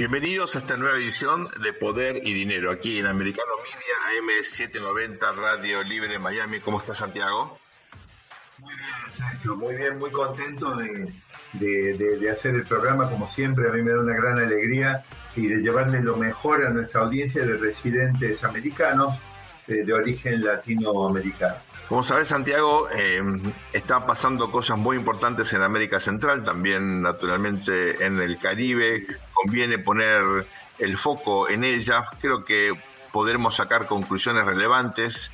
Bienvenidos a esta nueva edición de Poder y Dinero aquí en Americano Media AM790 Radio Libre Miami. ¿Cómo está Santiago? Muy bien, Sergio. Muy bien, muy contento de, hacer el programa como siempre. A mí me da una gran alegría y de llevarle lo mejor a nuestra audiencia de residentes americanos de, de origen latinoamericano. Como sabes, Santiago, eh, está pasando cosas muy importantes en América Central, también naturalmente en el Caribe. Conviene poner el foco en ella. Creo que podremos sacar conclusiones relevantes.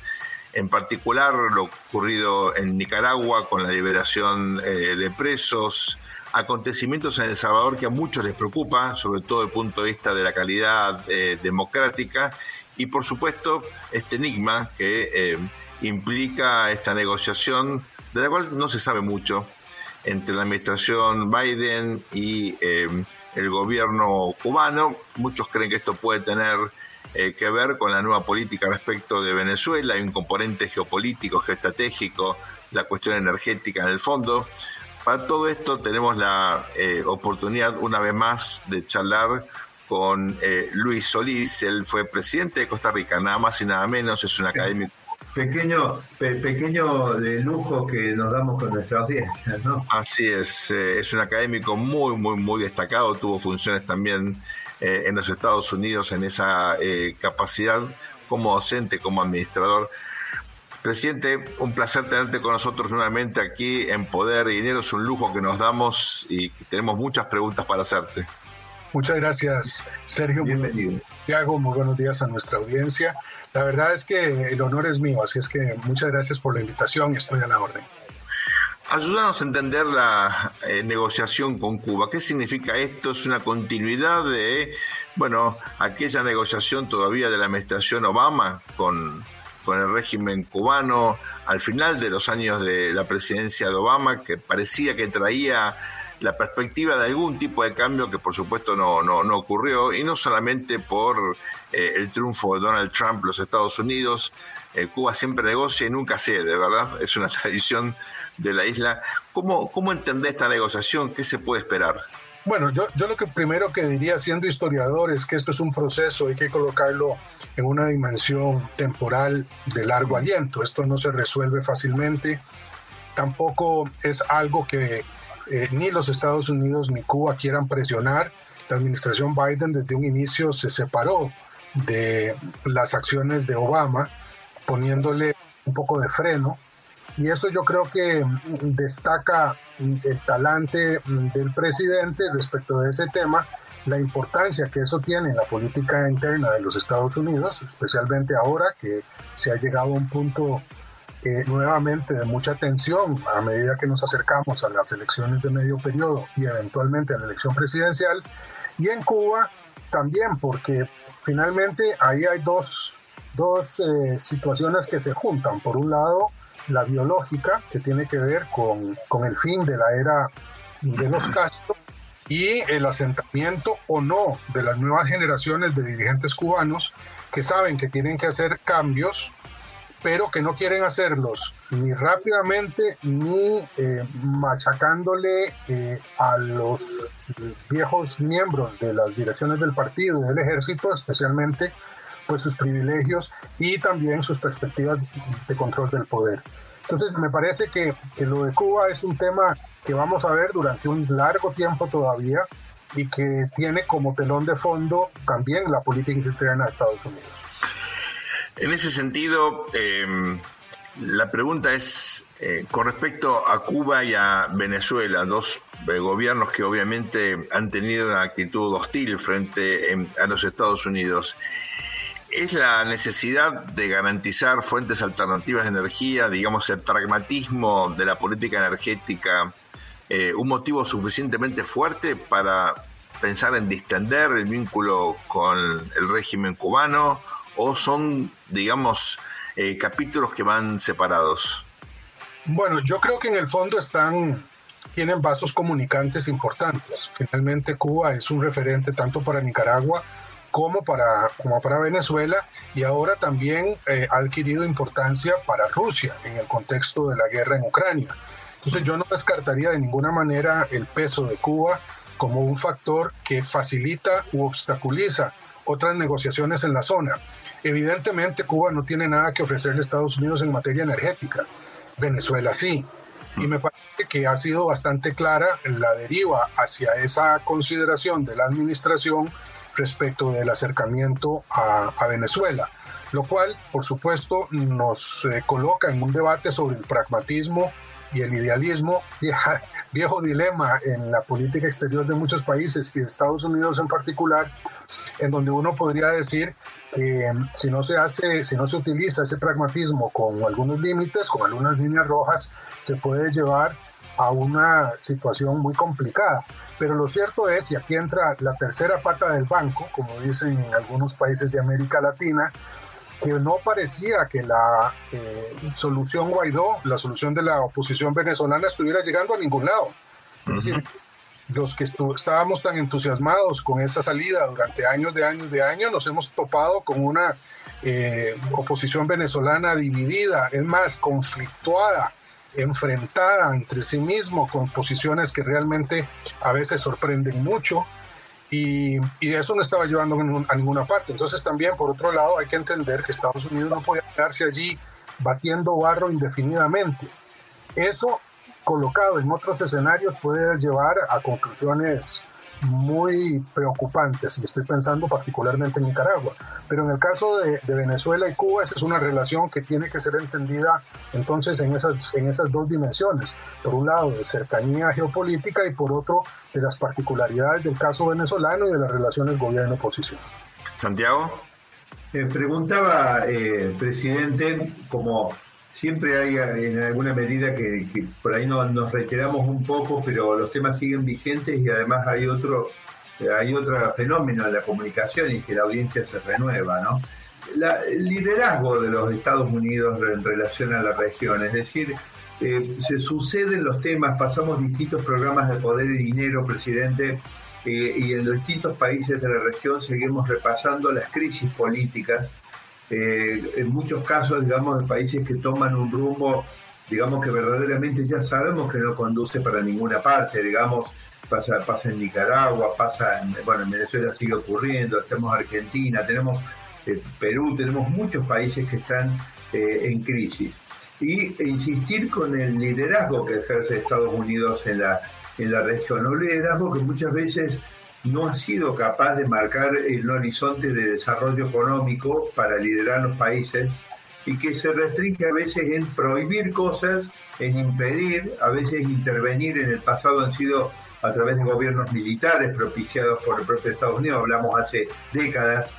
En particular, lo ocurrido en Nicaragua con la liberación eh, de presos, acontecimientos en El Salvador que a muchos les preocupa, sobre todo desde el punto de vista de la calidad eh, democrática, y por supuesto este enigma que implica esta negociación, de la cual no se sabe mucho, entre la administración Biden y eh, el gobierno cubano. Muchos creen que esto puede tener eh, que ver con la nueva política respecto de Venezuela. Hay un componente geopolítico, geoestratégico, la cuestión energética en el fondo. Para todo esto tenemos la eh, oportunidad una vez más de charlar con Luis Solís. Él fue presidente de Costa Rica, nada más y nada menos, es un académico pequeño, pequeño de lujo que nos damos con nuestra audiencia, ¿no? Así es, eh, es un académico muy, muy, muy destacado, tuvo funciones también eh, en los Estados Unidos en esa eh, capacidad como docente, como administrador. Presidente, un placer tenerte con nosotros nuevamente aquí en Poder y Dinero. Es un lujo que nos damos y tenemos muchas preguntas para hacerte. Muchas gracias, Sergio. Bienvenido. Tiago, muy buenos días a nuestra audiencia. La verdad es que el honor es mío, así es que muchas gracias por la invitación y estoy a la orden. Ayúdanos a entender la eh, negociación con Cuba. ¿Qué significa esto? ¿Es una continuidad de, bueno, aquella negociación todavía de la administración Obama con, con el régimen cubano al final de los años de la presidencia de Obama, que parecía que traía la perspectiva de algún tipo de cambio que por supuesto no, no, no ocurrió, y no solamente por eh, el triunfo de Donald Trump los Estados Unidos, eh, Cuba siempre negocia y nunca cede, ¿verdad? Es una tradición de la isla. ¿Cómo, cómo entender esta negociación? ¿Qué se puede esperar? Bueno, yo, yo lo que primero que diría siendo historiador es que esto es un proceso, hay que colocarlo en una dimensión temporal de largo aliento. Esto no se resuelve fácilmente, tampoco es algo que eh, ni los Estados Unidos ni Cuba quieran presionar. La administración Biden desde un inicio se separó de las acciones de Obama, poniéndole un poco de freno. Y eso yo creo que destaca el talante del presidente respecto de ese tema, la importancia que eso tiene en la política interna de los Estados Unidos, especialmente ahora que se ha llegado a un punto nuevamente de mucha tensión a medida que nos acercamos a las elecciones de medio periodo y eventualmente a la elección presidencial. Y en Cuba también, porque finalmente ahí hay dos, dos eh, situaciones que se juntan. Por un lado, la biológica, que tiene que ver con, con el fin de la era de los Castro, y el asentamiento o no de las nuevas generaciones de dirigentes cubanos que saben que tienen que hacer cambios pero que no quieren hacerlos ni rápidamente ni eh, machacándole eh, a los viejos miembros de las direcciones del partido y del ejército, especialmente pues sus privilegios y también sus perspectivas de control del poder. Entonces me parece que, que lo de Cuba es un tema que vamos a ver durante un largo tiempo todavía y que tiene como telón de fondo también la política interna de Estados Unidos. En ese sentido, em, la pregunta es eh, con respecto a Cuba y a Venezuela, dos eh, gobiernos que obviamente han tenido una actitud hostil frente em, a los Estados Unidos. ¿Es la necesidad de garantizar fuentes alternativas de energía, digamos el pragmatismo de la política energética, eh, un motivo suficientemente fuerte para pensar en distender el vínculo con el régimen cubano? O son, digamos, eh, capítulos que van separados? Bueno, yo creo que en el fondo están, tienen vasos comunicantes importantes. Finalmente Cuba es un referente tanto para Nicaragua como para, como para Venezuela y ahora también eh, ha adquirido importancia para Rusia en el contexto de la guerra en Ucrania. Entonces yo no descartaría de ninguna manera el peso de Cuba como un factor que facilita u obstaculiza otras negociaciones en la zona. Evidentemente Cuba no tiene nada que ofrecerle a Estados Unidos en materia energética, Venezuela sí, y me parece que ha sido bastante clara la deriva hacia esa consideración de la administración respecto del acercamiento a, Venezuela, lo cual, por supuesto, nos eh, coloca en un debate sobre el pragmatismo y el idealismo, viejo dilema en la política exterior de muchos países y de Estados Unidos en particular, en donde uno podría decir que si no se hace, si no se utiliza ese pragmatismo con algunos límites, con algunas líneas rojas, se puede llevar a una situación muy complicada. Pero lo cierto es, y aquí entra la tercera pata del banco, como dicen en algunos países de América Latina, que no parecía que la eh, solución Guaidó, la solución de la oposición venezolana estuviera llegando a ningún lado. Es decir, los que estábamos tan entusiasmados con esa salida durante años de años de años, nos hemos topado con una eh, oposición venezolana dividida, es más, conflictuada, enfrentada entre sí mismo, con posiciones que realmente a veces sorprenden mucho. Y, eso no estaba llevando a ninguna parte. Entonces también, por otro lado, hay que entender que Estados Unidos no puede quedarse allí batiendo barro indefinidamente. Eso colocado en otros escenarios puede llevar a conclusiones muy preocupantes, y estoy pensando particularmente en Nicaragua. Pero en el caso de, Venezuela y Cuba, esa es una relación que tiene que ser entendida entonces en esas, en esas dos dimensiones. Por un lado, de cercanía geopolítica y por otro, de las particularidades del caso venezolano y de las relaciones gobierno-oposición. Santiago. Me preguntaba, eh, presidente, como siempre hay eh, en alguna medida que, por ahí nos reiteramos un poco, pero los temas siguen vigentes y además hay otro, eh, hay otro fenómeno en la comunicación y que la audiencia se renueva, ¿no? el liderazgo de los Estados Unidos en relación a la región, es decir, eh, se suceden los temas, pasamos distintos programas de poder y dinero, presidente, y en los distintos países de la región seguimos repasando las crisis políticas eh, en muchos casos, digamos, de países que toman un rumbo, digamos, que verdaderamente ya sabemos que no conduce para ninguna parte, digamos, pasa, pasa en Nicaragua, pasa en, bueno, en Venezuela sigue ocurriendo, tenemos Argentina, tenemos eh, Perú, tenemos muchos países que están eh, en crisis. Y e insistir con el liderazgo que ejerce Estados Unidos en la, en la región, un liderazgo que muchas veces no ha sido capaz de marcar el horizonte de desarrollo económico para liderar los países y que se restringe a veces en prohibir cosas, en impedir, a veces intervenir. En el pasado han sido a través de gobiernos militares propiciados por el propio Estados Unidos, hablamos hace décadas.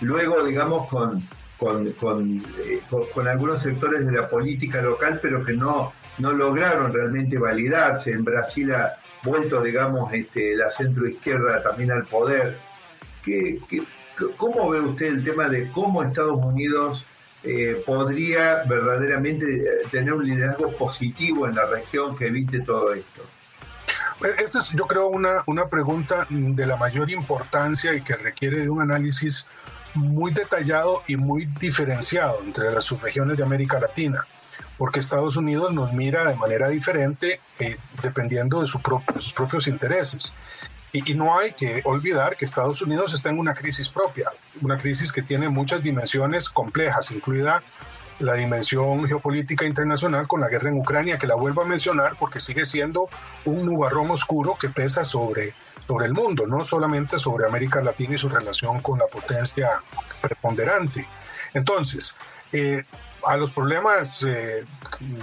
Luego, digamos, con, con, eh, algunos sectores de la política local, pero que no, no lograron realmente validarse. En Brasil vuelto, digamos, este, la centro izquierda también al poder. ¿Qué, cómo ve usted el tema de cómo Estados Unidos eh, podría verdaderamente eh, tener un liderazgo positivo en la región que evite todo esto? Pues, esta es, yo creo, una, una pregunta de la mayor importancia y que requiere de un análisis muy detallado y muy diferenciado entre las subregiones de América Latina porque Estados Unidos nos mira de manera diferente eh, dependiendo de, sus propios intereses. Y, y, no hay que olvidar que Estados Unidos está en una crisis propia, una crisis que tiene muchas dimensiones complejas, incluida la dimensión geopolítica internacional con la guerra en Ucrania, que la vuelvo a mencionar porque sigue siendo un nubarrón oscuro que pesa sobre, sobre el mundo, no solamente sobre América Latina y su relación con la potencia preponderante. Entonces, eh, a los problemas eh,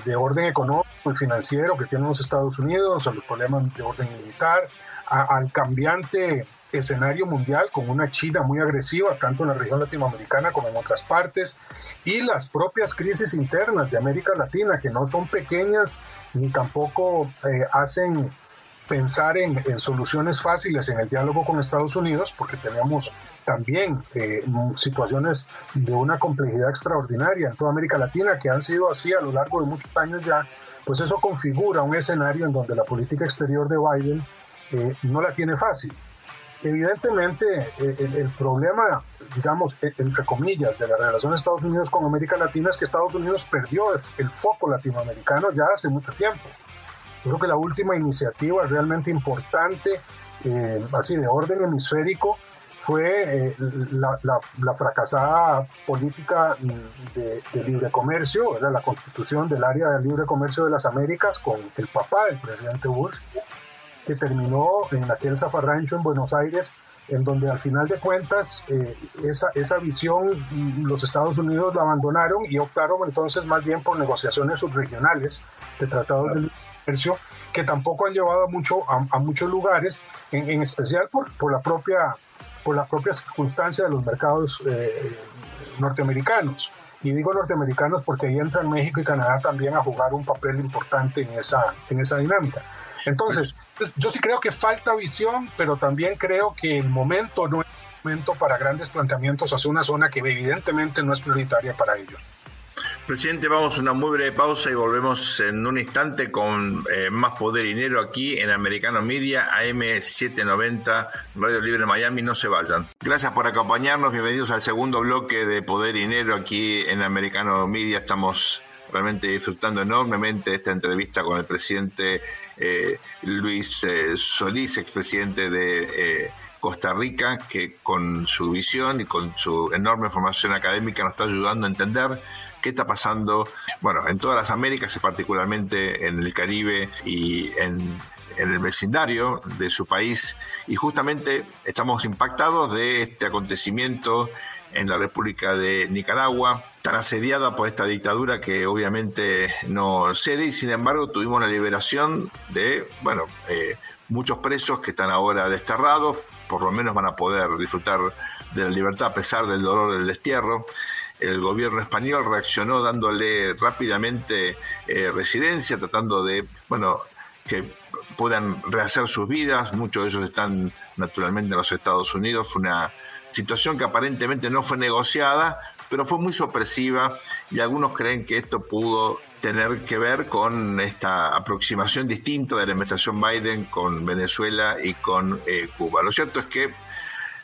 de orden económico y financiero que tienen los Estados Unidos, a los problemas de orden militar, al cambiante escenario mundial con una China muy agresiva, tanto en la región latinoamericana como en otras partes, y las propias crisis internas de América Latina, que no son pequeñas ni tampoco eh, hacen pensar en, soluciones fáciles en el diálogo con Estados Unidos, porque tenemos también eh, situaciones de una complejidad extraordinaria en toda América Latina que han sido así a lo largo de muchos años ya, pues eso configura un escenario en donde la política exterior de Biden eh, no la tiene fácil. Evidentemente, eh, el, problema, digamos, entre comillas, de la relación de Estados Unidos con América Latina es que Estados Unidos perdió el foco latinoamericano ya hace mucho tiempo. Creo que la última iniciativa realmente importante eh, así de orden hemisférico, fue eh, la, fracasada política de, libre comercio, era la constitución del área de libre comercio de las Américas con el papá del presidente Bush, que terminó en aquel zafarrancho en Buenos Aires, en donde al final de cuentas eh, esa, esa visión los Estados Unidos la abandonaron y optaron entonces más bien por negociaciones subregionales de tratados de libre que tampoco han llevado a, mucho, a, muchos lugares, en, especial por, por, la propia, por la propia circunstancia de los mercados eh, norteamericanos. Y digo norteamericanos porque ahí entran México y Canadá también a jugar un papel importante en esa, en esa dinámica. Entonces, yo sí creo que falta visión, pero también creo que el momento no es momento para grandes planteamientos hacia una zona que evidentemente no es prioritaria para ellos. Presidente, vamos a una muy breve pausa y volvemos en un instante con eh, más poder y dinero aquí en Americano Media, AM790, Radio Libre Miami. No se vayan. Gracias por acompañarnos. Bienvenidos al segundo bloque de Poder y Dinero aquí en Americano Media. Estamos realmente disfrutando enormemente esta entrevista con el presidente eh, Luis eh, Solís, expresidente de eh, Costa Rica, que con su visión y con su enorme formación académica nos está ayudando a entender qué está pasando, bueno, en todas las Américas, particularmente en el Caribe y en, el vecindario de su país. Y justamente estamos impactados de este acontecimiento en la República de Nicaragua, tan asediada por esta dictadura que obviamente no cede y sin embargo tuvimos la liberación de, bueno, eh, muchos presos que están ahora desterrados, por lo menos van a poder disfrutar de la libertad a pesar del dolor del destierro. El gobierno español reaccionó dándole rápidamente eh, residencia, tratando de, bueno, que puedan rehacer sus vidas. Muchos de ellos están naturalmente en los Estados Unidos. Fue una situación que aparentemente no fue negociada, pero fue muy sorpresiva y algunos creen que esto pudo tener que ver con esta aproximación distinta de la administración Biden con Venezuela y con eh, Cuba. Lo cierto es que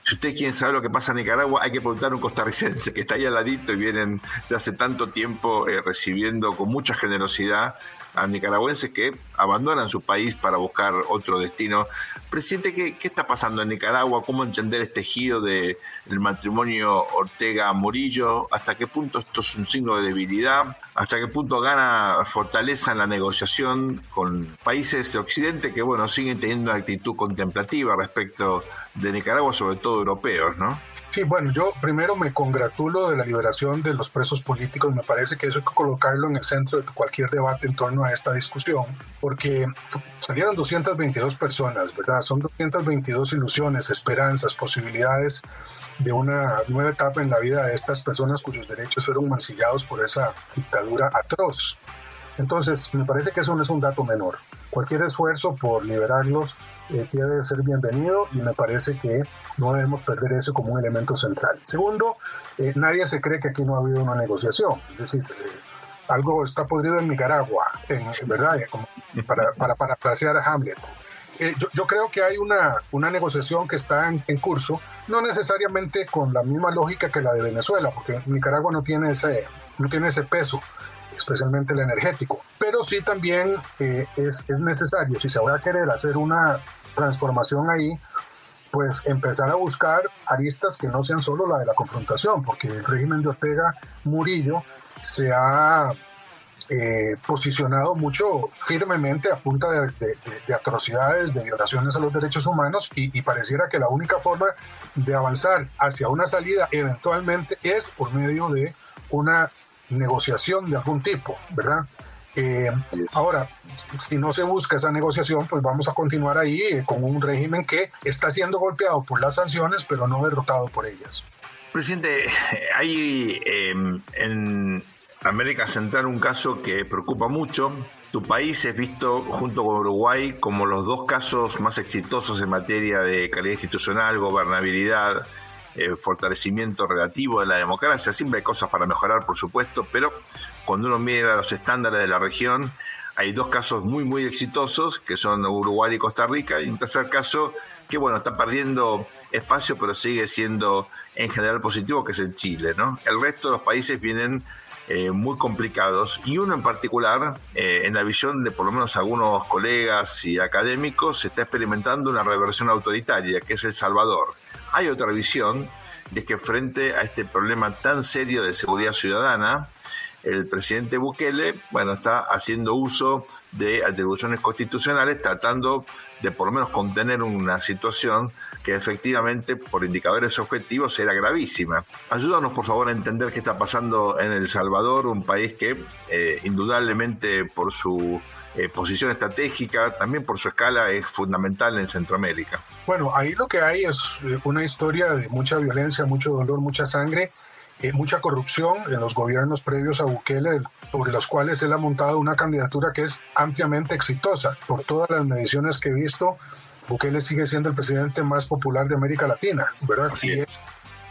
si ustedes quieren saber lo que pasa en Nicaragua, hay que preguntar a un costarricense que está ahí al ladito y vienen de hace tanto tiempo eh, recibiendo con mucha generosidad a nicaragüenses que abandonan su país para buscar otro destino. Presidente, ¿qué, qué está pasando en Nicaragua? ¿Cómo entender este giro del matrimonio Ortega-Murillo? ¿Hasta qué punto esto es un signo de debilidad? ¿Hasta qué punto gana fortaleza en la negociación con países de Occidente que, bueno, siguen teniendo una actitud contemplativa respecto de Nicaragua, sobre todo europeos, ¿no? Sí, bueno, yo primero me congratulo de la liberación de los presos políticos. Me parece que eso hay que colocarlo en el centro de cualquier debate en torno a esta discusión, porque salieron 222 personas, ¿verdad? Son 222 ilusiones, esperanzas, posibilidades de una nueva etapa en la vida de estas personas cuyos derechos fueron mancillados por esa dictadura atroz. Entonces, me parece que eso no es un dato menor. Cualquier esfuerzo por liberarlos eh, debe ser bienvenido y me parece que no debemos perder eso como un elemento central. Segundo, eh, nadie se cree que aquí no ha habido una negociación. Es decir, eh, algo está podrido en Nicaragua, en, ¿verdad? Para, para parafrasear a Hamlet. Yo, yo, creo que hay una, una negociación que está en, en, curso, no necesariamente con la misma lógica que la de Venezuela, porque Nicaragua no tiene ese, no tiene ese peso especialmente el energético. Pero sí también eh, es, es necesario, si se va a querer hacer una transformación ahí, pues empezar a buscar aristas que no sean solo la de la confrontación, porque el régimen de Ortega Murillo se ha eh, posicionado mucho firmemente a punta de, de, atrocidades, de violaciones a los derechos humanos y, y, pareciera que la única forma de avanzar hacia una salida eventualmente es por medio de una negociación de algún tipo, ¿verdad? Eh, ahora, si no se busca esa negociación, pues vamos a continuar ahí eh, con un régimen que está siendo golpeado por las sanciones, pero no derrotado por ellas. Presidente, hay em, en América Central un caso que preocupa mucho. Tu país es visto junto con Uruguay como los dos casos más exitosos en materia de calidad institucional, gobernabilidad, eh, fortalecimiento relativo de la democracia. Siempre hay cosas para mejorar, por supuesto, pero cuando uno mira los estándares de la región, hay dos casos muy, muy exitosos, que son Uruguay y Costa Rica, y un tercer caso que, bueno, está perdiendo espacio, pero sigue siendo en general positivo, que es el Chile, ¿no? El resto de los países vienen eh, muy complicados y uno en particular, eh, en la visión de por lo menos algunos colegas y académicos, se está experimentando una reversión autoritaria, que es El Salvador. Hay otra visión, y es que frente a este problema tan serio de seguridad ciudadana, el presidente Bukele, bueno, está haciendo uso de atribuciones constitucionales, tratando de por lo menos contener una situación que efectivamente por indicadores objetivos era gravísima. Ayúdanos por favor a entender qué está pasando en El Salvador, un país que eh, indudablemente por su eh, posición estratégica, también por su escala es fundamental en Centroamérica. Bueno, ahí lo que hay es una historia de mucha violencia, mucho dolor, mucha sangre eh, mucha corrupción en los gobiernos previos a Bukele, sobre los cuales él ha montado una candidatura que es ampliamente exitosa. Por todas las mediciones que he visto, Bukele sigue siendo el presidente más popular de América Latina, ¿verdad? Así es.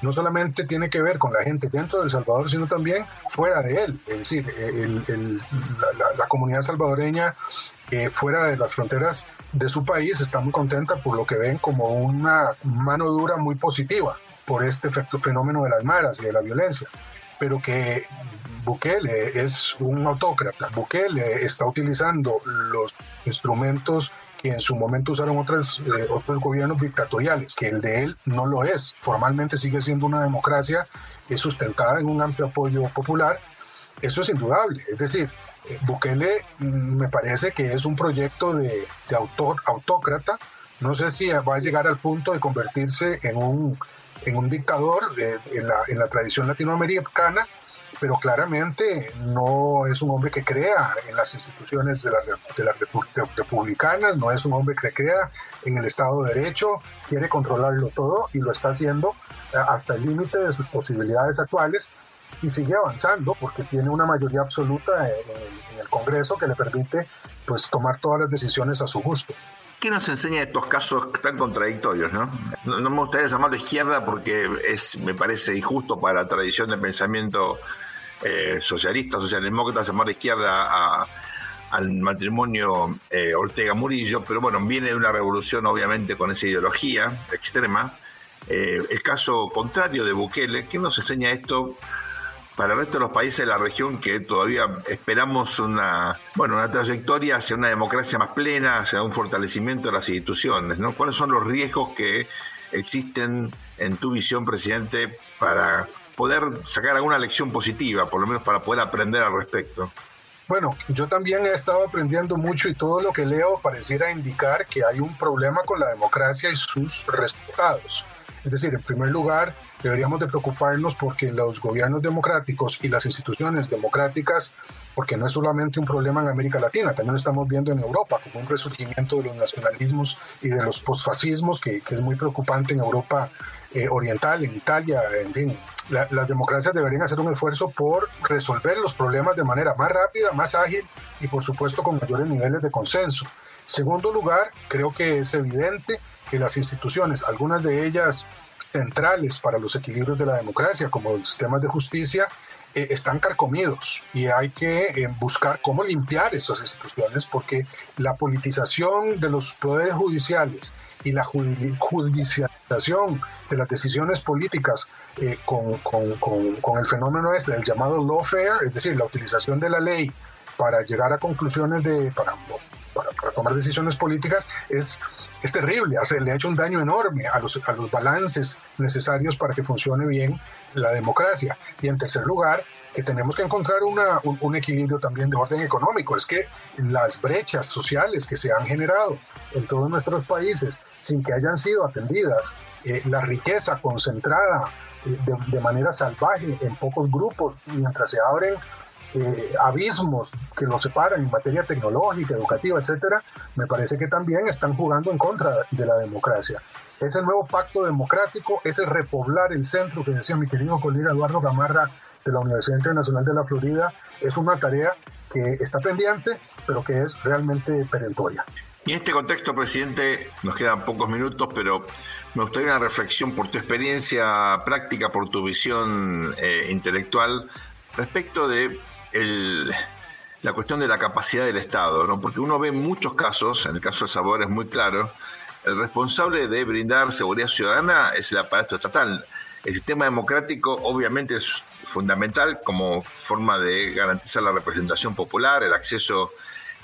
No solamente tiene que ver con la gente dentro de El Salvador, sino también fuera de él. Es decir, la, comunidad salvadoreña eh, fuera de las fronteras de su país está muy contenta por lo que ven como una mano dura muy positiva por este fenómeno de las maras y de la violencia, pero que Bukele es un autócrata. Bukele está utilizando los instrumentos que en su momento usaron otros, eh, otros gobiernos dictatoriales, que el de él no lo es. Formalmente sigue siendo una democracia es sustentada en un amplio apoyo popular. Eso es indudable. Es decir, eh, Bukele mm, me parece que es un proyecto de, de autor, autócrata. No sé si va a llegar al punto de convertirse en un en un dictador en, la, en, la, tradición latinoamericana, pero claramente no es un hombre que crea en las instituciones de, la, de las republicanas, no es un hombre que crea en el Estado de Derecho, quiere controlarlo todo y lo está haciendo eh, hasta el límite de sus posibilidades actuales y sigue avanzando porque tiene una mayoría absoluta en, en el Congreso que le permite pues tomar todas las decisiones a su gusto. ¿Qué nos enseña estos casos tan contradictorios? No, no, me gustaría llamarlo izquierda porque es, me parece injusto para la tradición de pensamiento eh, socialista, socialdemócrata, llamar izquierda al matrimonio eh, Ortega Murillo, pero bueno, viene de una revolución obviamente con esa ideología extrema. Eh, el caso contrario de Bukele, ¿qué nos enseña esto para el resto de los países de la región que todavía esperamos una, bueno, una trayectoria hacia una democracia más plena, hacia un fortalecimiento de las instituciones, ¿no? ¿Cuáles son los riesgos que existen en tu visión, presidente, para poder sacar alguna lección positiva, por lo menos para poder aprender al respecto? Bueno, yo también he estado aprendiendo mucho y todo lo que leo pareciera indicar que hay un problema con la democracia y sus resultados. Es decir, en primer lugar, deberíamos de preocuparnos porque los gobiernos democráticos y las instituciones democráticas, porque no es solamente un problema en América Latina, también lo estamos viendo en Europa, como un resurgimiento de los nacionalismos y de los posfascismos, que, es muy preocupante en Europa eh, Oriental, en Italia, en fin. las democracias deberían hacer un esfuerzo por resolver los problemas de manera más rápida, más ágil y por supuesto con mayores niveles de consenso. Segundo lugar, creo que es evidente que las instituciones, algunas de ellas centrales para los equilibrios de la democracia, como los sistemas de justicia, eh, están carcomidos y hay que eh, buscar cómo limpiar esas instituciones porque la politización de los poderes judiciales y la judicialización de las decisiones políticas eh, con, con, con, con, el fenómeno este, el llamado lawfare, es decir, la utilización de la ley para llegar a conclusiones de, para para, tomar decisiones políticas es, es terrible, hace, le ha hecho un daño enorme a los, a los balances necesarios para que funcione bien la democracia. Y en tercer lugar, que tenemos que encontrar una, un, equilibrio también de orden económico. Es que las brechas sociales que se han generado en todos nuestros países sin que hayan sido atendidas, eh, la riqueza concentrada eh, de, de, manera salvaje en pocos grupos, mientras se abren eh, abismos que nos separan en materia tecnológica, educativa, etcétera, me parece que también están jugando en contra de la democracia. Ese nuevo pacto democrático, ese repoblar el centro que decía mi querido colega Eduardo Gamarra de la Universidad Internacional de la Florida, es una tarea que está pendiente, pero que es realmente perentoria. Y en este contexto, presidente, nos quedan pocos minutos, pero me gustaría una reflexión por tu experiencia práctica, por tu visión eh, intelectual respecto de la cuestión de la capacidad del Estado, ¿no? porque uno ve muchos casos, en el caso de Sabor es muy claro, el responsable de brindar seguridad ciudadana es el aparato estatal. El sistema democrático obviamente es fundamental como forma de garantizar la representación popular, el acceso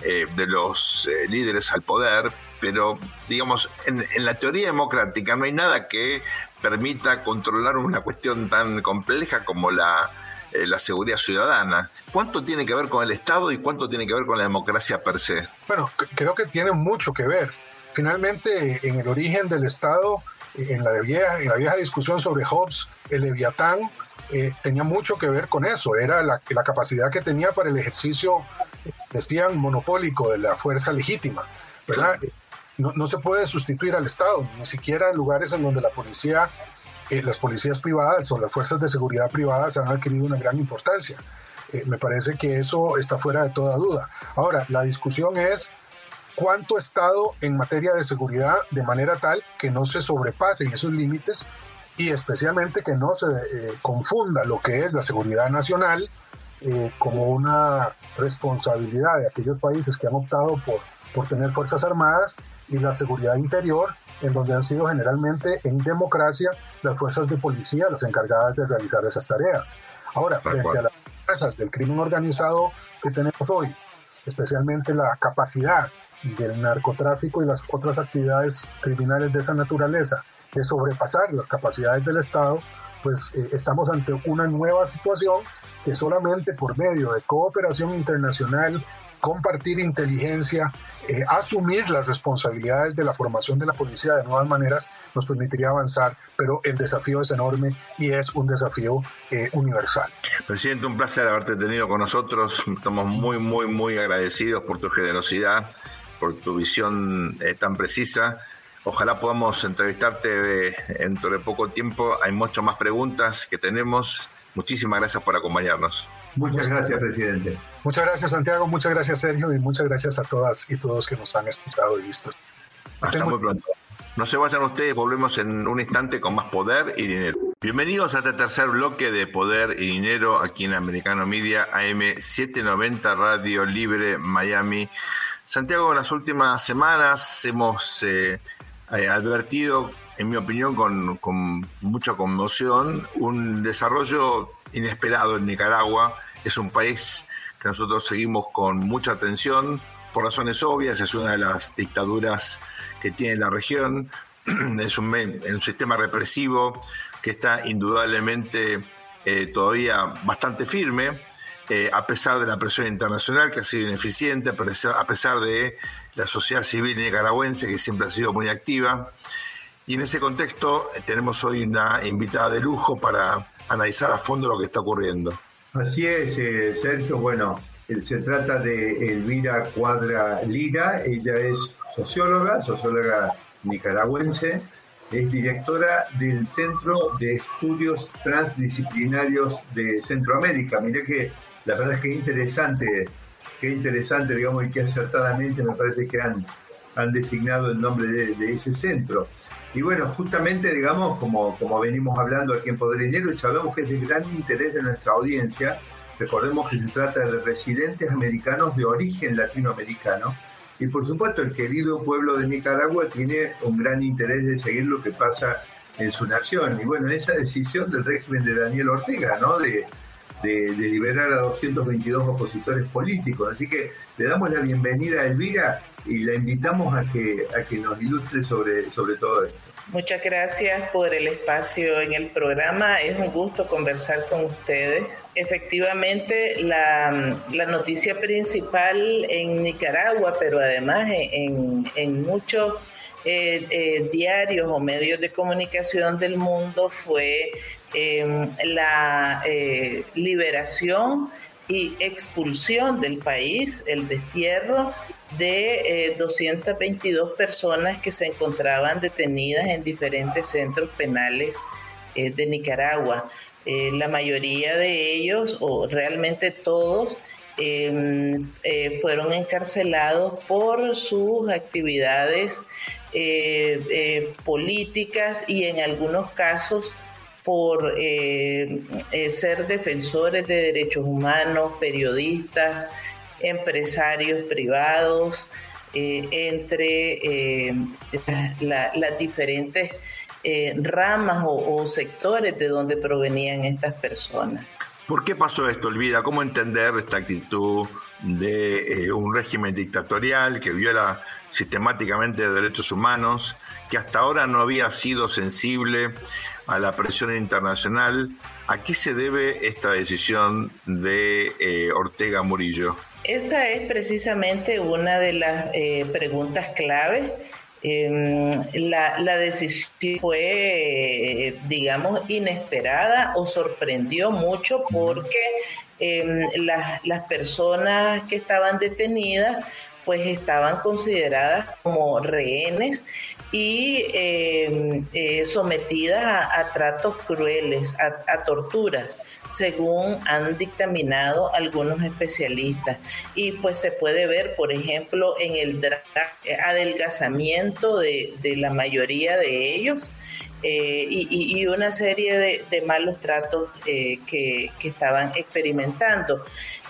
eh, de los eh, líderes al poder, pero digamos, en, la teoría democrática no hay nada que permita controlar una cuestión tan compleja como la, eh, la seguridad ciudadana. ¿Cuánto tiene que ver con el Estado y cuánto tiene que ver con la democracia per se? Bueno, creo que tiene mucho que ver. Finalmente, en el origen del Estado, en la, vieja, en la vieja discusión sobre Hobbes, el Leviatán tenía mucho que ver con eso. Era la, la capacidad que tenía para el ejercicio decían, monopólico de la fuerza legítima, ¿verdad? No, no, se puede sustituir al Estado, ni siquiera en lugares en donde la policía, eh, las policías privadas o las fuerzas de seguridad privadas han adquirido una gran importancia. Eh, me parece que eso está fuera de toda duda. Ahora, la discusión es cuánto Estado en materia de seguridad de manera tal que no se sobrepasen esos límites y especialmente que no se eh, confunda lo que es la seguridad nacional eh, como una responsabilidad de aquellos países que han optado por, por tener fuerzas armadas y la seguridad interior, en donde han sido generalmente en democracia las fuerzas de policía las encargadas de realizar esas tareas. Ahora, frente a las fuerzas del crimen organizado que tenemos hoy, especialmente la capacidad del narcotráfico y las otras actividades criminales de esa naturaleza de sobrepasar las capacidades del Estado, pues eh, estamos ante una nueva situación que solamente por medio de cooperación internacional, compartir inteligencia, eh, asumir las responsabilidades de la formación de la policía de nuevas maneras nos permitiría avanzar, pero el desafío es enorme y es un desafío eh, universal. Presidente, un placer haberte tenido con nosotros. Estamos muy, muy, muy agradecidos por tu generosidad, por tu visión eh, tan precisa. Ojalá podamos entrevistarte dentro de poco tiempo. Hay muchas más preguntas que tenemos Muchísimas gracias por acompañarnos. Muchas gracias, presidente. Muchas gracias, Santiago. Muchas gracias, Sergio. Y muchas gracias a todas y todos que nos han escuchado y visto. Hasta muy pronto. No se vayan ustedes, volvemos en un instante con más poder y dinero. Bienvenidos a este tercer bloque de Poder y Dinero aquí en Americano Media AM 790 Radio Libre Miami. Santiago, en las últimas semanas hemos eh, eh, advertido en mi opinión, con, con mucha conmoción, un desarrollo inesperado en Nicaragua. Es un país que nosotros seguimos con mucha atención, por razones obvias, es una de las dictaduras que tiene la región, es un, un sistema represivo que está indudablemente eh, todavía bastante firme, eh, a pesar de la presión internacional que ha sido ineficiente, a pesar de la sociedad civil nicaragüense que siempre ha sido muy activa. Y en ese contexto eh, tenemos hoy una invitada de lujo para analizar a fondo lo que está ocurriendo. Así es, eh, Sergio. Bueno, se trata de Elvira Cuadra Lira. Ella es socióloga, socióloga nicaragüense. Es directora del Centro de Estudios Transdisciplinarios de Centroamérica. Mire que la verdad es que interesante, qué interesante, digamos, y que acertadamente me parece que han designado el nombre de ese centro. Y bueno, justamente, digamos, como, como venimos hablando aquí en Poder Dinero, y sabemos que es de gran interés de nuestra audiencia, recordemos que se trata de residentes americanos de origen latinoamericano, y por supuesto el querido pueblo de Nicaragua tiene un gran interés de seguir lo que pasa en su nación. Y bueno, esa decisión del régimen de Daniel Ortega, ¿no? De, de, liberar a 222 opositores políticos. Así que le damos la bienvenida a Elvira y la invitamos a que, a que nos ilustre sobre, sobre todo esto. Muchas gracias por el espacio en el programa. Es un gusto conversar con ustedes. Efectivamente, la, la noticia principal en Nicaragua, pero además en, en muchos eh, eh, diarios o medios de comunicación del mundo fue em, la eh, liberación y expulsión del país, el destierro de 222 personas que se encontraban detenidas en diferentes centros penales de Nicaragua. la mayoría de ellos, o realmente todos, em, fueron encarcelados por sus actividades eh, eh, políticas y en algunos casos por eh, ser defensores de derechos humanos, periodistas, empresarios privados, entre las diferentes ramas o, sectores de donde provenían estas personas. ¿Por qué pasó esto, Olvida? ¿Cómo entender esta actitud de un régimen dictatorial que viola sistemáticamente derechos humanos, que hasta ahora no había sido sensible a la presión internacional. ¿A qué se debe esta decisión de eh, Ortega Murillo? Esa es precisamente una de las eh, preguntas clave. Em, la, decisión fue, eh, digamos, inesperada o sorprendió mucho porque em, las personas que estaban detenidas pues estaban consideradas como rehenes y em, eh, sometidas a, tratos crueles, a, torturas, según han dictaminado algunos especialistas. Y pues se puede ver, por ejemplo, en el adelgazamiento de, la mayoría de ellos. Eh, y, una serie de, malos tratos eh, que, que, estaban experimentando.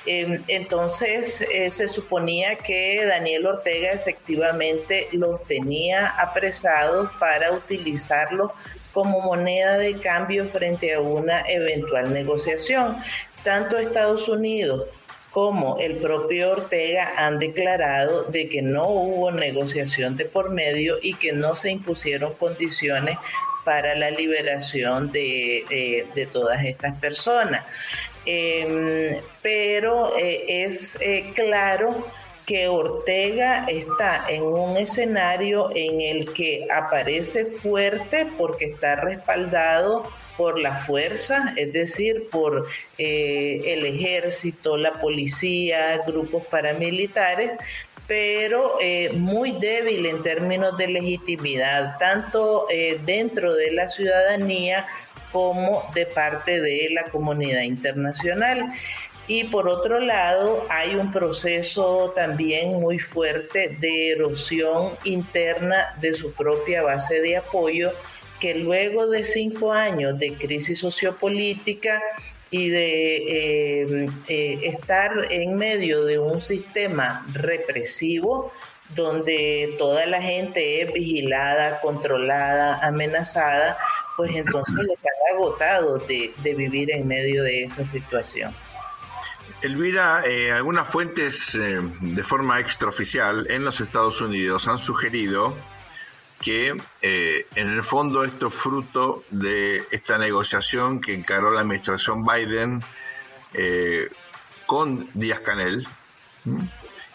Em, entonces eh, se suponía que Daniel Ortega efectivamente los tenía apresados para utilizarlos como moneda de cambio frente a una eventual negociación. Tanto Estados Unidos como el propio Ortega han declarado de que no hubo negociación de por medio y que no se impusieron condiciones para la liberación de, eh, de todas estas personas. Em, pero eh, es eh, claro que Ortega está en un escenario en el que aparece fuerte porque está respaldado por la fuerza, es decir, por eh, el ejército, la policía, grupos paramilitares, pero muy débil en términos de legitimidad, tanto dentro de la ciudadanía como de parte de la comunidad internacional. Y por otro lado, hay un proceso también muy fuerte de erosión interna de su propia base de apoyo, que luego de cinco años de crisis sociopolítica y de eh, eh, estar en medio de un sistema represivo, donde toda la gente es vigilada, controlada, amenazada, pues entonces están agotados de, vivir en medio de esa situación. Elvira, eh, algunas fuentes eh, de forma extraoficial en los Estados Unidos han sugerido que eh, en el fondo esto es fruto de esta negociación que encaró la administración Biden con Díaz Canel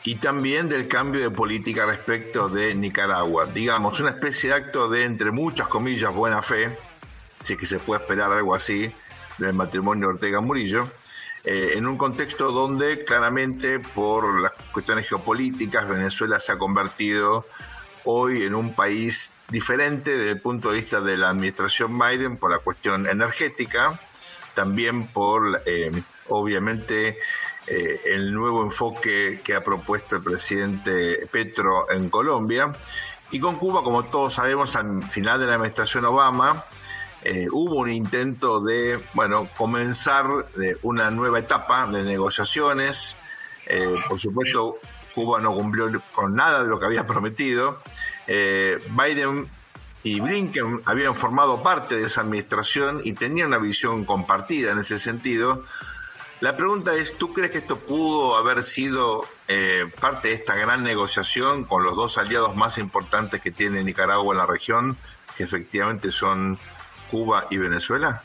y también del cambio de política respecto de Nicaragua. Digamos, una especie de acto de, entre muchas comillas, buena fe, si es que se puede esperar algo así del matrimonio Ortega-Murillo, eh, en un contexto donde claramente por las cuestiones geopolíticas Venezuela se ha convertido hoy en un país diferente desde el punto de vista de la administración Biden por la cuestión energética, también por, eh, obviamente, eh, el nuevo enfoque que ha propuesto el presidente Petro en Colombia. Y con Cuba, como todos sabemos, al final de la administración Obama, eh, hubo un intento de, bueno, comenzar una nueva etapa de negociaciones. Eh, por supuesto, Cuba no cumplió con nada de lo que había prometido. Biden y Blinken habían formado parte de esa administración y tenían una visión compartida en ese sentido. La pregunta es, ¿tú crees que esto pudo haber sido eh, parte de esta gran negociación con los dos aliados más importantes que tiene Nicaragua en la región, que efectivamente son Cuba y Venezuela?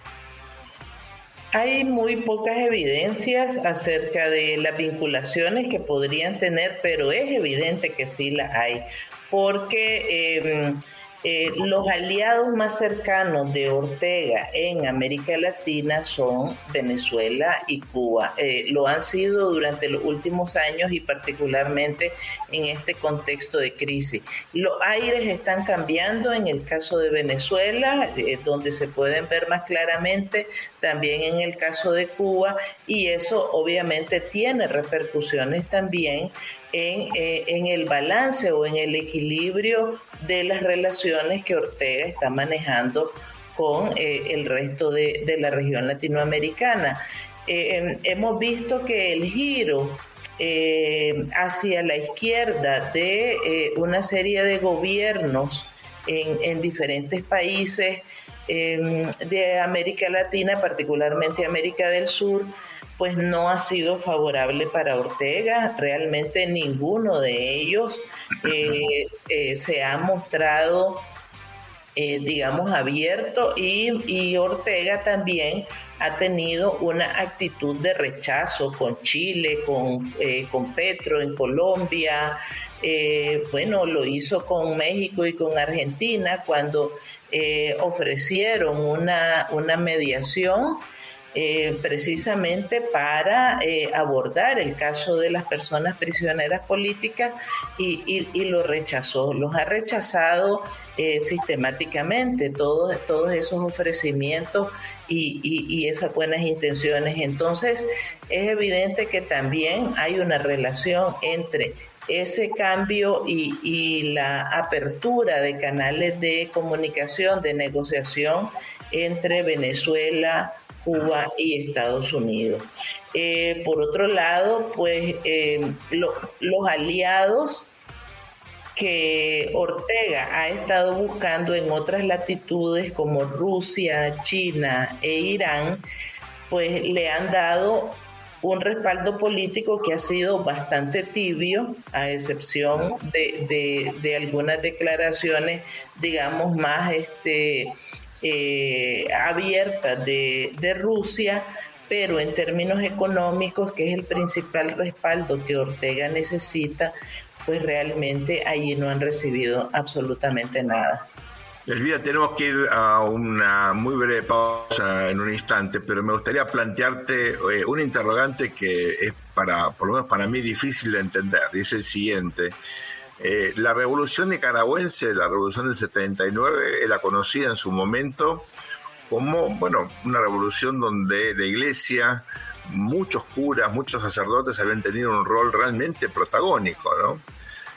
Hay muy pocas evidencias acerca de las vinculaciones que podrían tener, pero es evidente que sí las hay, porque... Em, eh, los aliados más cercanos de Ortega en América Latina son Venezuela y Cuba. Eh, lo han sido durante los últimos años y particularmente en este contexto de crisis. Los aires están cambiando en el caso de Venezuela, eh, donde se pueden ver más claramente, también en el caso de Cuba, y eso obviamente tiene repercusiones también eh, en, el balance o en el equilibrio de las relaciones que Ortega está manejando con eh, el resto de, la región latinoamericana. Eh, em, hemos visto que el giro hacia la izquierda de una serie de gobiernos en, diferentes países em, de América Latina, particularmente América del Sur, pues no ha sido favorable para Ortega. Realmente ninguno de ellos eh, se ha mostrado, digamos, abierto y, y Ortega también ha tenido una actitud de rechazo con Chile, con, eh, con Petro en Colombia, eh, bueno, lo hizo con México y con Argentina cuando eh, ofrecieron una, una mediación eh, precisamente para eh, abordar el caso de las personas prisioneras políticas y, lo rechazó, los ha rechazado eh, sistemáticamente, todos, todos esos ofrecimientos y, y, esas buenas intenciones. Entonces, es evidente que también hay una relación entre ese cambio y, y, la apertura de canales de comunicación, de negociación entre Venezuela, Cuba y Estados Unidos. Eh, por otro lado, pues eh, los aliados que Ortega ha estado buscando en otras latitudes como Rusia, China e Irán, pues le han dado un respaldo político que ha sido bastante tibio, a excepción de, de algunas declaraciones, digamos, más este, eh, abierta de, de Rusia, pero en términos económicos, que es el principal respaldo que Ortega necesita, pues realmente allí no han recibido absolutamente nada. Elvira, tenemos que ir a una muy breve pausa en un instante, pero me gustaría plantearte eh, un interrogante que es para, por lo menos para mí, difícil de entender, y es el siguiente. Eh, la revolución nicaragüense, la revolución del 79, la conocida en su momento como, bueno, una revolución donde la iglesia, muchos curas, muchos sacerdotes habían tenido un rol realmente protagónico, ¿no?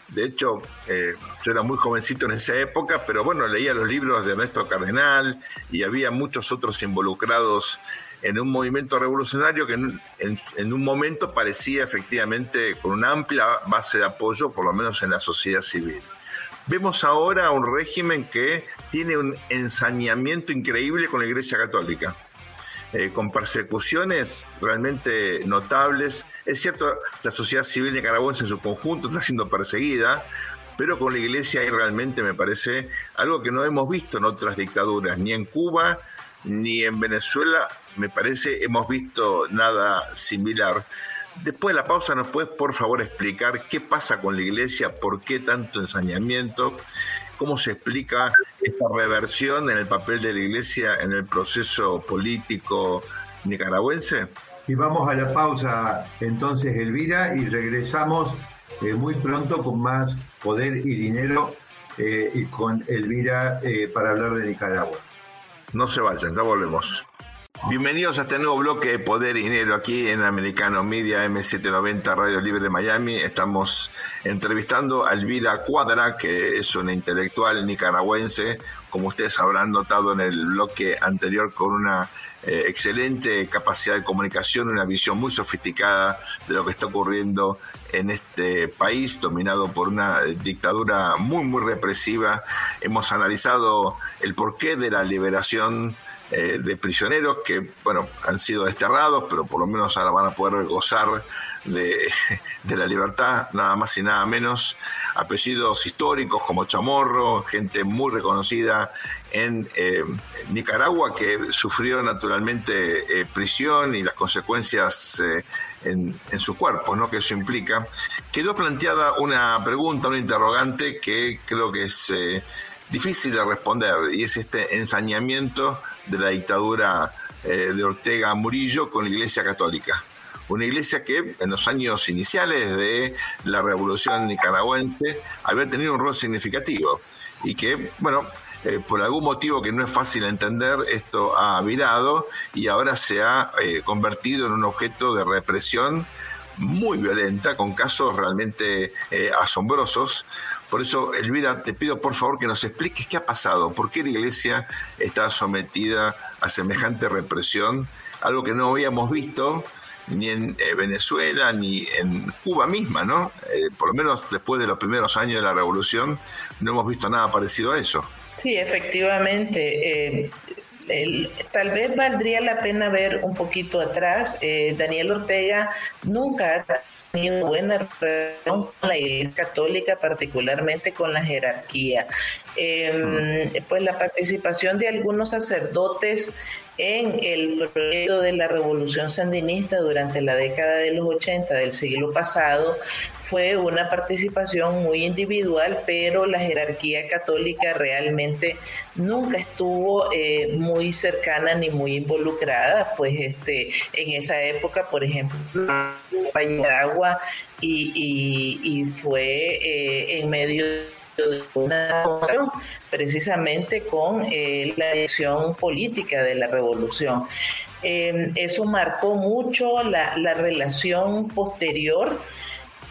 De hecho, eh, yo era muy jovencito en esa época, pero bueno, leía los libros de Ernesto Cardenal y había muchos otros involucrados en un movimiento revolucionario que en, un momento parecía efectivamente con una amplia base de apoyo, por lo menos en la sociedad civil. Vemos ahora un régimen que tiene un ensañamiento increíble con la Iglesia Católica. Eh, con persecuciones realmente notables. Es cierto, la sociedad civil nicaragüense en su conjunto está siendo perseguida, pero con la iglesia hay realmente, me parece, algo que no hemos visto en otras dictaduras, ni en Cuba, ni en Venezuela, me parece, hemos visto nada similar. Después de la pausa, ¿nos puedes por favor explicar qué pasa con la iglesia? ¿Por qué tanto ensañamiento? ¿Cómo se explica esta reversión en el papel de la iglesia en el proceso político nicaragüense? Y vamos a la pausa entonces, Elvira, y regresamos eh, muy pronto con más poder y dinero eh, y con Elvira eh, para hablar de Nicaragua. No se vayan, ya volvemos. Bienvenidos a este nuevo bloque de Poder y Dinero aquí en Americano Media M790 Radio Libre de Miami. Estamos entrevistando a Elvira Cuadra, que es una intelectual nicaragüense, como ustedes habrán notado en el bloque anterior, con una eh, excelente capacidad de comunicación, una visión muy sofisticada de lo que está ocurriendo en este país dominado por una dictadura muy, muy represiva. Hemos analizado el porqué de la liberación eh, de prisioneros que, bueno, han sido desterrados, pero por lo menos ahora van a poder gozar de, la libertad, nada más y nada menos. Apellidos históricos como Chamorro, gente muy reconocida en eh, Nicaragua que sufrió naturalmente eh, prisión y las consecuencias en, en, su cuerpo, ¿no? Que eso implica. Quedó planteada una pregunta, un interrogante que creo que es difícil de responder y es este ensañamiento de la dictadura eh, de Ortega Murillo con la Iglesia Católica. Una iglesia que en los años iniciales de la revolución nicaragüense había tenido un rol significativo y que, bueno, eh, por algún motivo que no es fácil entender, esto ha virado y ahora se ha eh, convertido en un objeto de represión muy violenta, con casos realmente asombrosos. Por eso, Elvira, te pido por favor que nos expliques qué ha pasado, por qué la iglesia está sometida a semejante represión, algo que no habíamos visto ni en eh, Venezuela, ni en Cuba misma, ¿no? Eh, por lo menos después de los primeros años de la revolución, no hemos visto nada parecido a eso. Sí, efectivamente. Tal vez valdría la pena ver un poquito atrás. Daniel Ortega nunca ha tenido buena relación con la Iglesia Católica, particularmente con la jerarquía. Em, pues la participación de algunos sacerdotes en el proyecto de la revolución sandinista durante la década de los 80 del siglo pasado fue una participación muy individual, pero la jerarquía católica realmente nunca estuvo eh, muy cercana ni muy involucrada, pues este en esa época, por ejemplo, agua y, y, y fue eh, en medio de precisamente con eh, la elección política de la revolución. Em, eso marcó mucho la, la relación posterior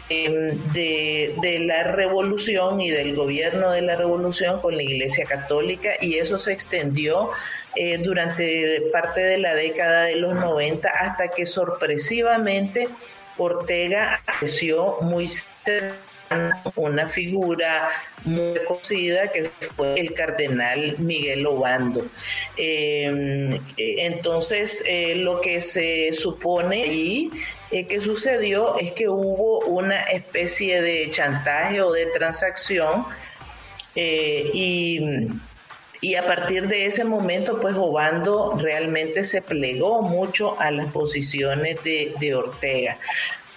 em, de, de, la revolución y del gobierno de la revolución con la Iglesia Católica y eso se extendió eh, durante parte de la década de los 90 hasta que sorpresivamente Ortega apareció muy cerca una figura muy conocida que fue el cardenal Miguel Obando. Em, entonces, eh, lo que se supone y eh, que sucedió es que hubo una especie de chantaje o de transacción eh, y y a partir de ese momento, pues Obando realmente se plegó mucho a las posiciones de, de Ortega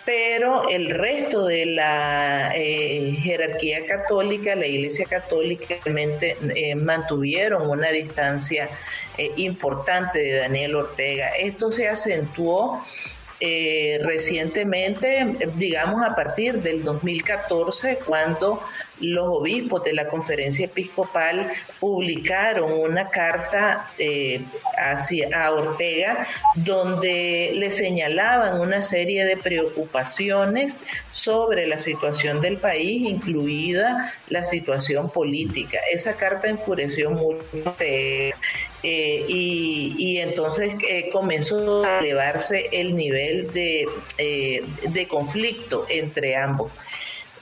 pero el resto de la eh, jerarquía católica, la Iglesia Católica, realmente eh, mantuvieron una distancia eh, importante de Daniel Ortega. Esto se acentuó recientemente, digamos a partir del 2014, cuando los obispos de la conferencia episcopal publicaron una carta eh, hacia, a Ortega donde le señalaban una serie de preocupaciones sobre la situación del país, incluida la situación política. Esa carta enfureció mucho eh, y, entonces eh, comenzó a elevarse el nivel de, eh, de conflicto entre ambos.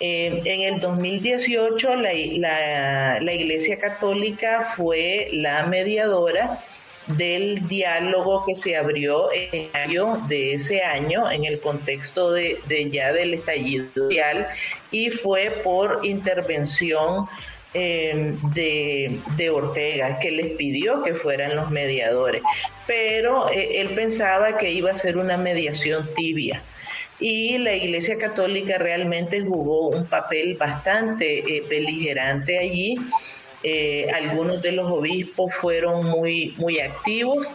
En el 2018 la, la, la, Iglesia Católica fue la mediadora del diálogo que se abrió en mayo de ese año en el contexto de, de ya del estallido social y fue por intervención Em, de, Ortega, que les pidió que fueran los mediadores, pero eh, él pensaba que iba a ser una mediación tibia. Y la Iglesia Católica realmente jugó un papel bastante eh, beligerante allí. Eh, algunos de los obispos fueron muy, muy activos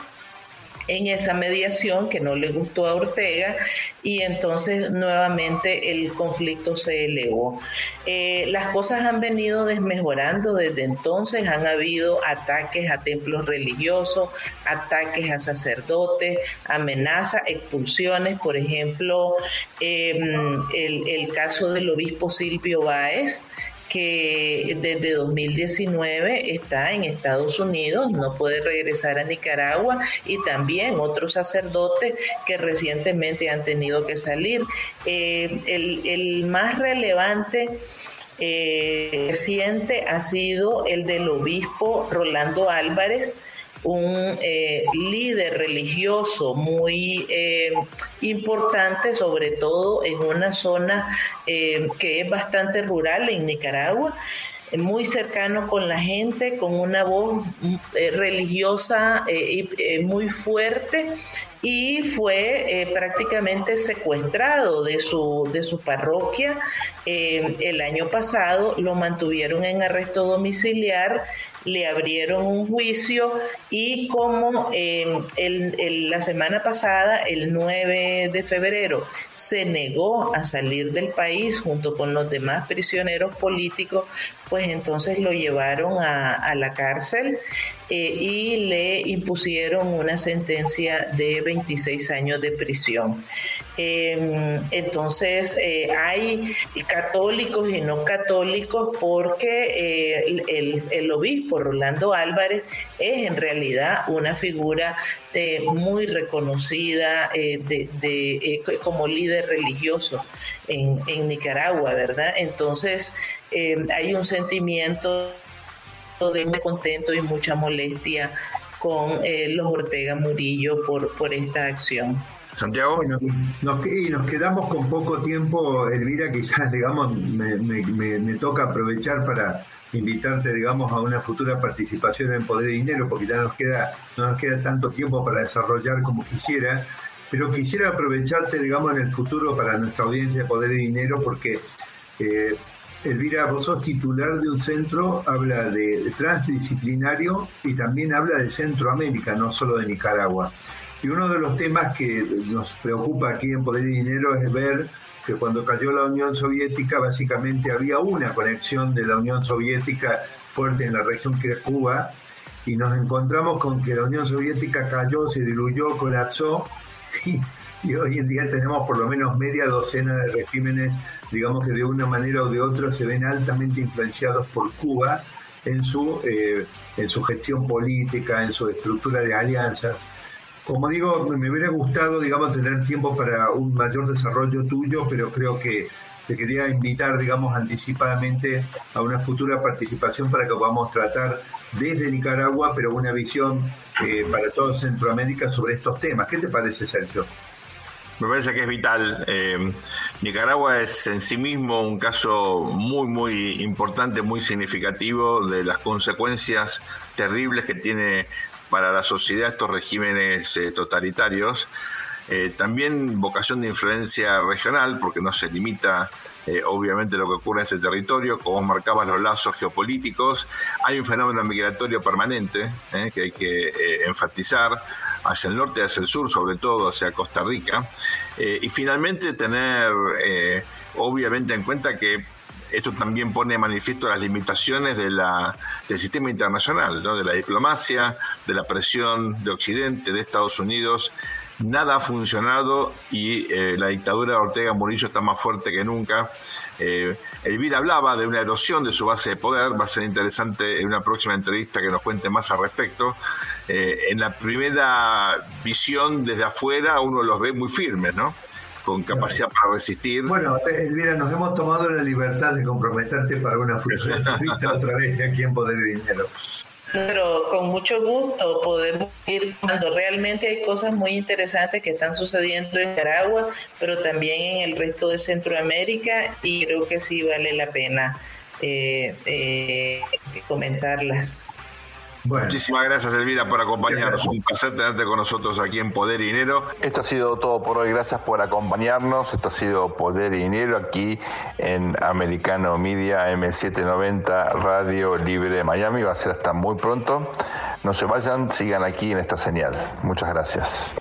en esa mediación que no le gustó a Ortega y entonces nuevamente el conflicto se elevó. Eh, las cosas han venido desmejorando desde entonces, han habido ataques a templos religiosos, ataques a sacerdotes, amenazas, expulsiones, por ejemplo, em, el, el caso del obispo Silvio Báez, que desde 2019 está en Estados Unidos, no puede regresar a Nicaragua y también otros sacerdotes que recientemente han tenido que salir. Eh, el, más relevante eh, reciente ha sido el del obispo Rolando Álvarez, un eh, líder religioso muy eh, importante, sobre todo en una zona eh, que es bastante rural en Nicaragua muy cercano con la gente, con una voz religiosa muy fuerte y fue prácticamente secuestrado de su, de su parroquia. el año pasado lo mantuvieron en arresto domiciliar le abrieron un juicio y como eh, el, la semana pasada, el 9 de febrero, se negó a salir del país junto con los demás prisioneros políticos, pues entonces lo llevaron a, la cárcel eh, y le impusieron una sentencia de 26 años de prisión. Em, entonces, eh, hay católicos y no católicos porque eh, el, el, obispo Rolando Álvarez es en realidad una figura eh, muy reconocida de, como líder religioso en, en Nicaragua, ¿verdad? Entonces, em, hay un sentimiento de contento y mucha molestia con los Ortega Murillo por, por esta acción. Santiago. Bueno, nos, y nos quedamos con poco tiempo, Elvira, quizás, digamos, me, toca aprovechar para invitarte, digamos, a una futura participación en Poder y Dinero, porque ya nos queda, no nos queda tanto tiempo para desarrollar como quisiera, pero quisiera aprovecharte, digamos, en el futuro para nuestra audiencia de Poder y Dinero, porque eh, Elvira, vos sos titular de un centro, habla de transdisciplinario y también habla de Centroamérica, no solo de Nicaragua. Y uno de los temas que nos preocupa aquí en Poder y Dinero es ver que cuando cayó la Unión Soviética básicamente había una conexión de la Unión Soviética fuerte en la región que es Cuba y nos encontramos con que la Unión Soviética cayó, se diluyó, colapsó y, hoy en día tenemos por lo menos media docena de regímenes, digamos que de una manera o de otra se ven altamente influenciados por Cuba en su, eh, en su gestión política, en su estructura de alianzas. Como digo, me hubiera gustado, digamos, tener tiempo para un mayor desarrollo tuyo, pero creo que te quería invitar, digamos, anticipadamente a una futura participación para que podamos tratar desde Nicaragua, pero una visión eh, para toda Centroamérica sobre estos temas. ¿Qué te parece, Sergio? Me parece que es vital. Eh, Nicaragua es en sí mismo un caso muy, muy importante, muy significativo de las consecuencias terribles que tiene para la sociedad estos regímenes eh, totalitarios. Eh, también vocación de influencia regional, porque no se limita eh, obviamente lo que ocurre en este territorio, como marcabas los lazos geopolíticos. Hay un fenómeno migratorio permanente que hay que enfatizar hacia el norte, hacia el sur, sobre todo hacia Costa Rica. y finalmente tener obviamente en cuenta que esto también pone de manifiesto las limitaciones de la, del sistema internacional, de la diplomacia, de la presión de Occidente, de Estados Unidos. Nada ha funcionado y eh, la dictadura de Ortega Murillo está más fuerte que nunca. Eh, Elvira hablaba de una erosión de su base de poder. Va a ser interesante en una próxima entrevista que nos cuente más al respecto. Eh, en la primera visión desde afuera uno los ve muy firmes, ¿no? Con capacidad para resistir. Bueno, Elvira, nos hemos tomado la libertad de comprometerte para una futura entrevista otra vez aquí en Poder y Dinero. Pero con mucho gusto podemos ir cuando realmente hay cosas muy interesantes que están sucediendo en Nicaragua, pero también en el resto de Centroamérica y creo que sí vale la pena eh, eh, comentarlas. Muchísimas gracias, Elvira, por acompañarnos. Un placer tenerte con nosotros aquí en Poder y Dinero. Esto ha sido todo por hoy. Gracias por acompañarnos. Esto ha sido Poder y Dinero aquí en Americano Media M790 Radio Libre de Miami. Va a ser hasta muy pronto. No se vayan, sigan aquí en esta señal. Muchas gracias.